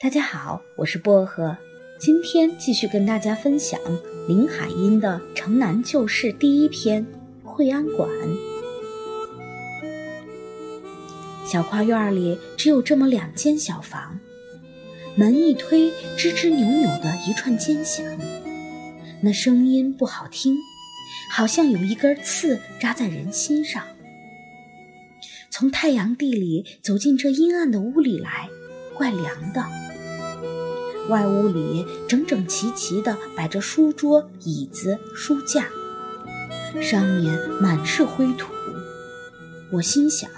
大家好，我是薄荷，今天继续跟大家分享林海音的《城南旧事》第一篇《惠安馆》。小花院里只有这么两间小房，门一推，吱吱扭扭的一串尖响，那声音不好听，好像有一根刺扎在人心上。从太阳地里走进这阴暗的屋里来，怪凉的。外屋里整整齐齐地摆着书桌、椅子、书架，上面满是灰土。我心想，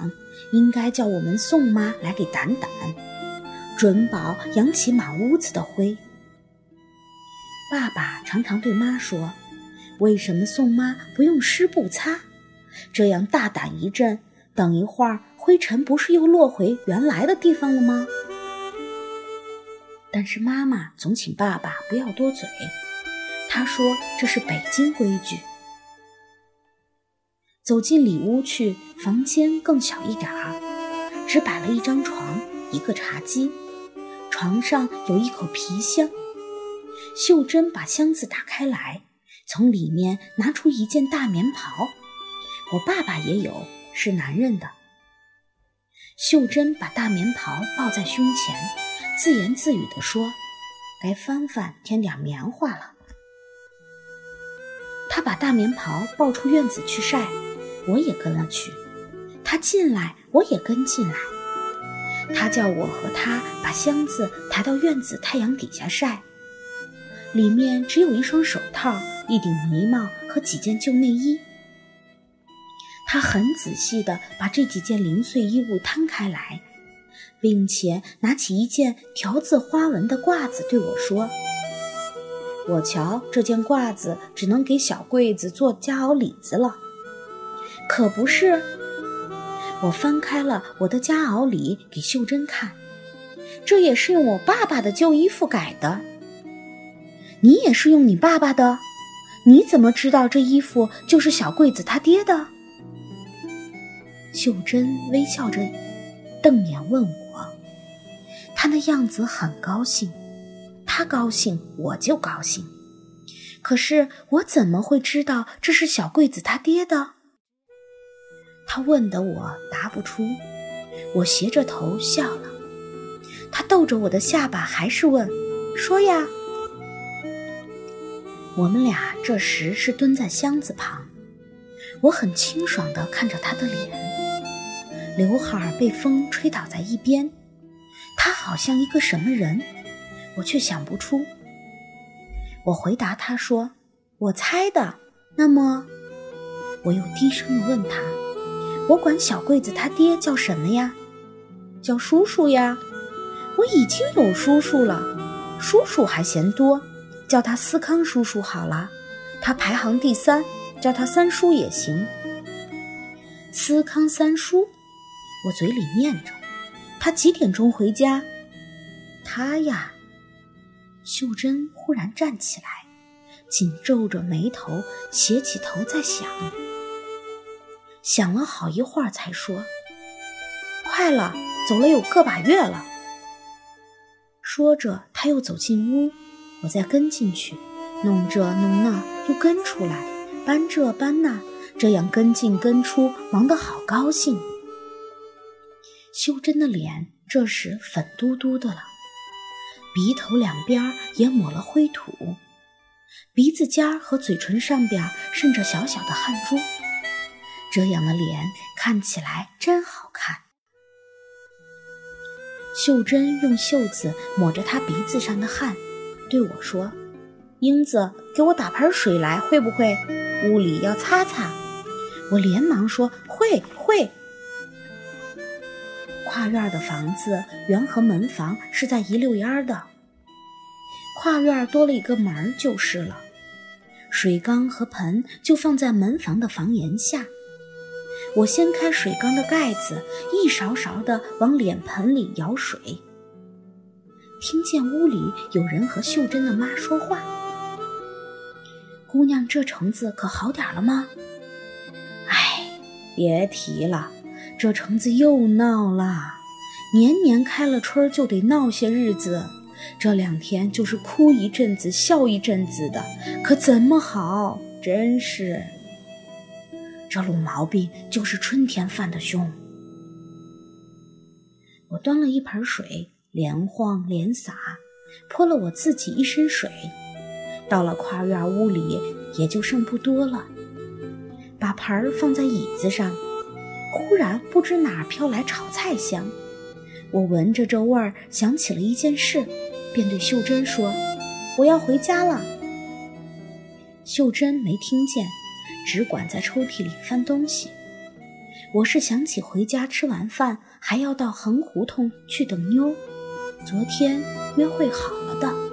应该叫我们宋妈来给掸掸，准保扬起满屋子的灰。爸爸常常对妈说：“为什么宋妈不用湿布擦？这样大掸一阵，等一会儿灰尘不是又落回原来的地方了吗？”但是妈妈总请爸爸不要多嘴，她说这是北京规矩。走进里屋去，房间更小一点儿，只摆了一张床，一个茶几，床上有一口皮箱。秀珍把箱子打开来，从里面拿出一件大棉袍，我爸爸也有，是男人的。秀珍把大棉袍抱在胸前。自言自语地说：“该翻翻添点棉花了。”他把大棉袍抱出院子去晒，我也跟了去。他进来，我也跟进来。他叫我和他把箱子抬到院子太阳底下晒，里面只有一双手套、一顶呢帽和几件旧内衣。他很仔细地把这几件零碎衣物摊开来。并且拿起一件条字花纹的褂子对我说：“我瞧这件褂子只能给小柜子做夹袄里子了。”可不是。我翻开了我的夹袄里给秀珍看，这也是用我爸爸的旧衣服改的。你也是用你爸爸的？你怎么知道这衣服就是小柜子他爹的？秀珍微笑着，瞪眼问我。他那样子很高兴，他高兴我就高兴。可是我怎么会知道这是小桂子他爹的？他问的我答不出，我斜着头笑了。他逗着我的下巴，还是问：“说呀。”我们俩这时是蹲在箱子旁，我很清爽地看着他的脸，刘海被风吹倒在一边。他好像一个什么人，我却想不出。我回答他说：“我猜的。”那么，我又低声的问他：“我管小桂子他爹叫什么呀？叫叔叔呀？我已经有叔叔了，叔叔还嫌多，叫他思康叔叔好了。他排行第三，叫他三叔也行。思康三叔，我嘴里念着。”他几点钟回家？他呀，秀珍忽然站起来，紧皱着眉头，斜起头在想，想了好一会儿才说：“快了，走了有个把月了。”说着，他又走进屋，我再跟进去，弄这弄那，又跟出来，搬这搬那，这样跟进跟出，忙得好高兴。秀珍的脸这时粉嘟嘟的了，鼻头两边也抹了灰土，鼻子尖和嘴唇上边渗着小小的汗珠，这样的脸看起来真好看。秀珍用袖子抹着她鼻子上的汗，对我说：“英子，给我打盆水来，会不会？屋里要擦擦。”我连忙说：“会，会。”跨院的房子，原和门房是在一溜烟的。跨院多了一个门就是了。水缸和盆就放在门房的房檐下。我掀开水缸的盖子，一勺勺的往脸盆里舀水。听见屋里有人和秀珍的妈说话：“姑娘，这橙子可好点了吗？”哎，别提了。这橙子又闹了，年年开了春就得闹些日子，这两天就是哭一阵子笑一阵子的，可怎么好？真是，这老毛病就是春天犯的凶。我端了一盆水，连晃连洒，泼了我自己一身水。到了跨院屋里，也就剩不多了。把盆儿放在椅子上，忽然不知哪儿飘来炒菜香。我闻着这味儿想起了一件事便对秀珍说我要回家了。秀珍没听见只管在抽屉里翻东西。我是想起回家吃完饭还要到横胡同去等妞昨天约会好了的。